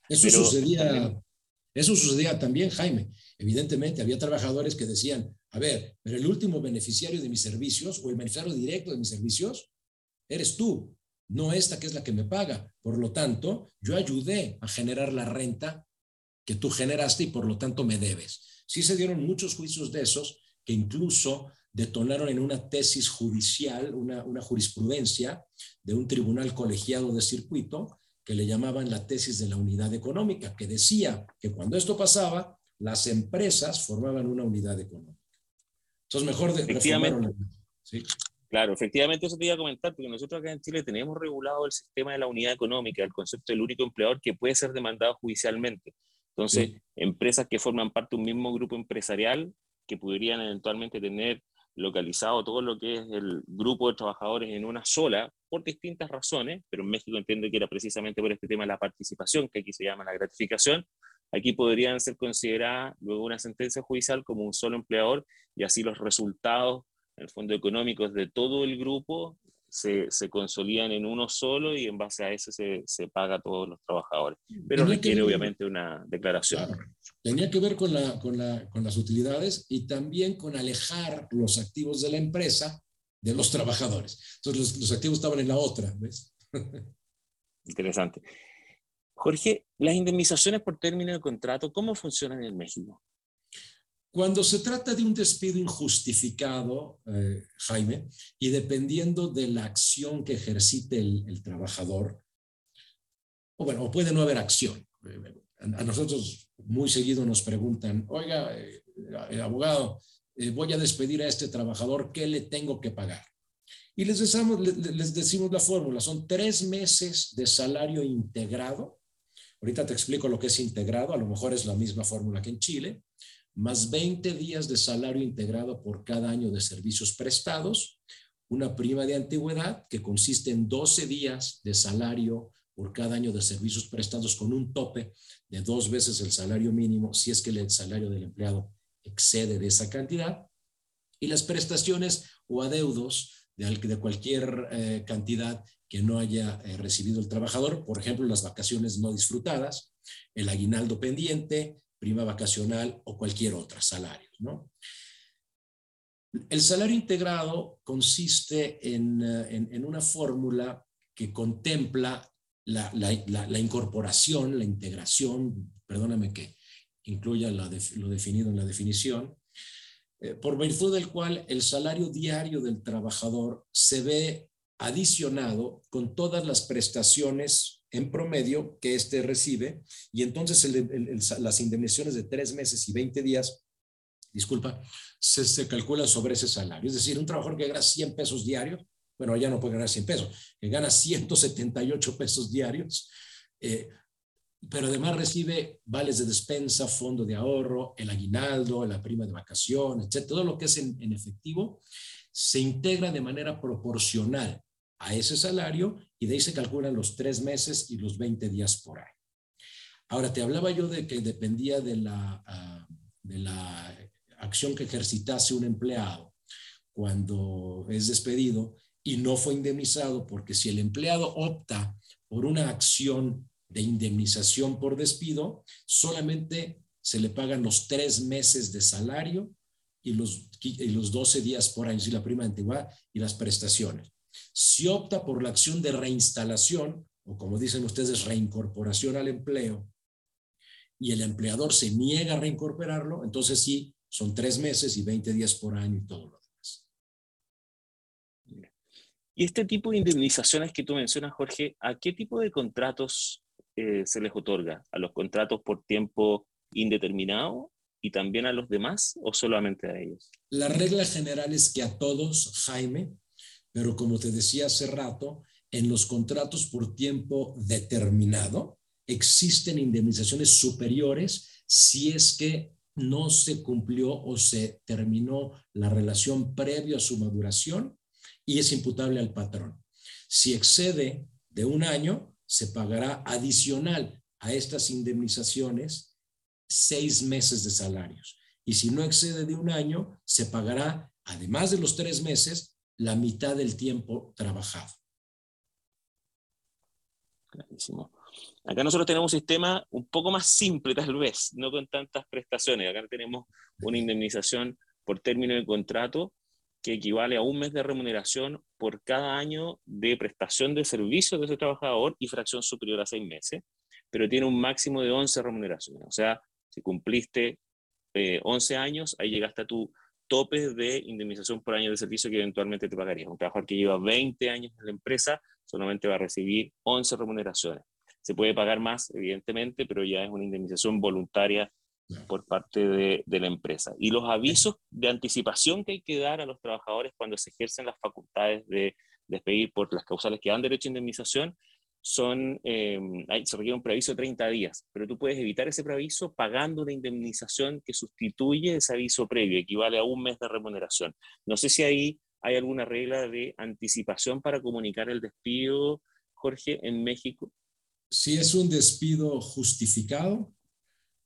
Eso sucedía. Eso sucedía también, Jaime. Evidentemente, había trabajadores que decían, a ver, pero el último beneficiario de mis servicios o el beneficiario directo de mis servicios eres tú, no esta que es la que me paga. Por lo tanto, yo ayudé a generar la renta que tú generaste y por lo tanto me debes. Sí se dieron muchos juicios de esos que incluso detonaron en una tesis judicial, una, una jurisprudencia de un tribunal colegiado de circuito que le llamaban la tesis de la unidad económica, que decía que cuando esto pasaba, las empresas formaban una unidad económica. Entonces, mejor de, efectivamente, ¿sí? Claro, efectivamente eso te iba a comentar, porque nosotros acá en Chile tenemos regulado el sistema de la unidad económica, el concepto del único empleador que puede ser demandado judicialmente. Entonces, empresas que forman parte de un mismo grupo empresarial, que podrían eventualmente tener localizado todo lo que es el grupo de trabajadores en una sola, por distintas razones, pero en México entiendo que era precisamente por este tema de la participación, que aquí se llama la gratificación, aquí podrían ser consideradas luego una sentencia judicial como un solo empleador y así los resultados, en el fondo económicos de todo el grupo se, se, consolidan en uno solo y en base a eso se, se paga a todos los trabajadores. Pero requiere obviamente una declaración. Tenía que ver con, la, con, la, con las utilidades y también con alejar los activos de la empresa de los trabajadores. Entonces los, los activos estaban en la otra, ¿ves? (laughs) Interesante. Jorge, las indemnizaciones por término de contrato, ¿cómo funcionan en México? Cuando se trata de un despido injustificado, eh, Jaime, y dependiendo de la acción que ejercite el, el trabajador, o bueno, puede no haber acción. A nosotros muy seguido nos preguntan, oiga, eh, eh abogado, eh, voy a despedir a este trabajador, ¿qué le tengo que pagar? Y les decimos, les decimos la fórmula, son tres meses de salario integrado. Ahorita te explico lo que es integrado, a lo mejor es la misma fórmula que en Chile, más 20 días de salario integrado por cada año de servicios prestados, una prima de antigüedad que consiste en 12 días de salario por cada año de servicios prestados con un tope de dos veces el salario mínimo si es que el salario del empleado excede de esa cantidad, y las prestaciones o adeudos de, cualquier eh, cantidad que no haya eh, recibido el trabajador, por ejemplo, las vacaciones no disfrutadas, el aguinaldo pendiente, prima vacacional o cualquier otra salario. ¿no? El salario integrado consiste en, eh, en, una fórmula que contempla la, la, la, incorporación, la integración, perdóname que incluya lo definido en la definición, eh, por virtud del cual el salario diario del trabajador se ve adicionado con todas las prestaciones en promedio que éste recibe y entonces las indemnizaciones de tres meses y 20 días, disculpa, se, se calculan sobre ese salario. Es decir, un trabajador que gana 100 pesos diarios, bueno, ya no puede ganar 100 pesos, que gana 178 pesos diarios, eh, pero además recibe vales de despensa, fondo de ahorro, el aguinaldo, la prima de vacaciones, etc. Todo lo que es en, efectivo se integra de manera proporcional a ese salario y de ahí se calculan los tres meses y los 20 días por año. Ahora, te hablaba yo de que dependía de la, uh, de la acción que ejercitase un empleado cuando es despedido y no fue indemnizado, porque si el empleado opta por una acción de indemnización por despido, solamente se le pagan los tres meses de salario y los, y los 12 días por año, y la prima de antigüedad y las prestaciones. Si opta por la acción de reinstalación, o como dicen ustedes, reincorporación al empleo, y el empleador se niega a reincorporarlo, entonces sí, son tres meses y 20 días por año y todo lo demás. Y este tipo de indemnizaciones que tú mencionas, Jorge, ¿a qué tipo de contratos eh, se les otorga? ¿A los contratos por tiempo indeterminado y también a los demás o solamente a ellos? La regla general es que a todos, Jaime, pero como te decía hace rato, en los contratos por tiempo determinado existen indemnizaciones superiores si es que no se cumplió o se terminó la relación previo a su maduración y es imputable al patrón. Si excede de un año, se pagará adicional a estas indemnizaciones seis meses de salarios. y si no excede de un año, se pagará, además de los tres meses, la mitad del tiempo trabajado. Clarísimo. Acá nosotros tenemos un sistema un poco más simple, tal vez, no con tantas prestaciones. Acá tenemos una indemnización por término de contrato que equivale a un mes de remuneración por cada año de prestación de servicios de ese trabajador y fracción superior a seis meses, pero tiene un máximo de 11 remuneraciones. O sea, si cumpliste 11 eh, años, ahí llegaste a tu tope de indemnización por año de servicio que eventualmente te pagarías. Un trabajador que lleva 20 años en la empresa solamente va a recibir 11 remuneraciones. Se puede pagar más, evidentemente, pero ya es una indemnización voluntaria por parte de, la empresa. Y los avisos de anticipación que hay que dar a los trabajadores cuando se ejercen las facultades de despedir por las causales que dan derecho a indemnización son, eh, se requiere un preaviso de 30 días, pero tú puedes evitar ese preaviso pagando una indemnización que sustituye ese aviso previo, equivale a un mes de remuneración. No sé si ahí hay alguna regla de anticipación para comunicar el despido, Jorge, en México. Si es un despido justificado,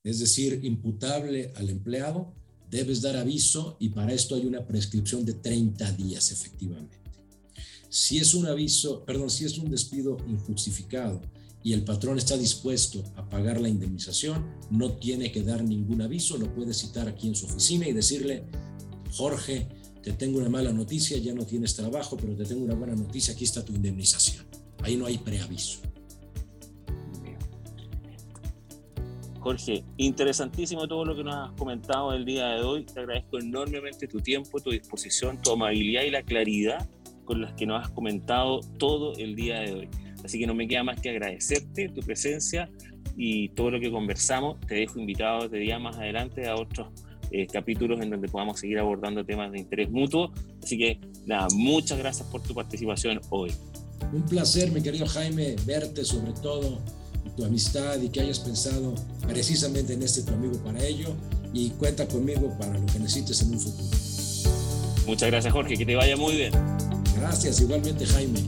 es decir, imputable al empleado, debes dar aviso y para esto hay una prescripción de 30 días efectivamente. Si es un aviso, perdón, si es un despido injustificado y el patrón está dispuesto a pagar la indemnización, no tiene que dar ningún aviso, lo puede citar aquí en su oficina y decirle, Jorge, te tengo una mala noticia, ya no tienes trabajo, pero te tengo una buena noticia, aquí está tu indemnización. Ahí no hay preaviso. Jorge, interesantísimo todo lo que nos has comentado el día de hoy. Te agradezco enormemente tu tiempo, tu disposición, tu amabilidad y la claridad con las que nos has comentado todo el día de hoy. Así que no me queda más que agradecerte tu presencia y todo lo que conversamos. Te dejo invitado este día más adelante a otros eh, capítulos en donde podamos seguir abordando temas de interés mutuo. Así que nada, muchas gracias por tu participación hoy. Un placer, mi querido Jaime, verte sobre todo tu amistad y que hayas pensado precisamente en este tu amigo para ello y cuenta conmigo para lo que necesites en un futuro. Muchas gracias Jorge, que te vaya muy bien. Gracias, igualmente Jaime.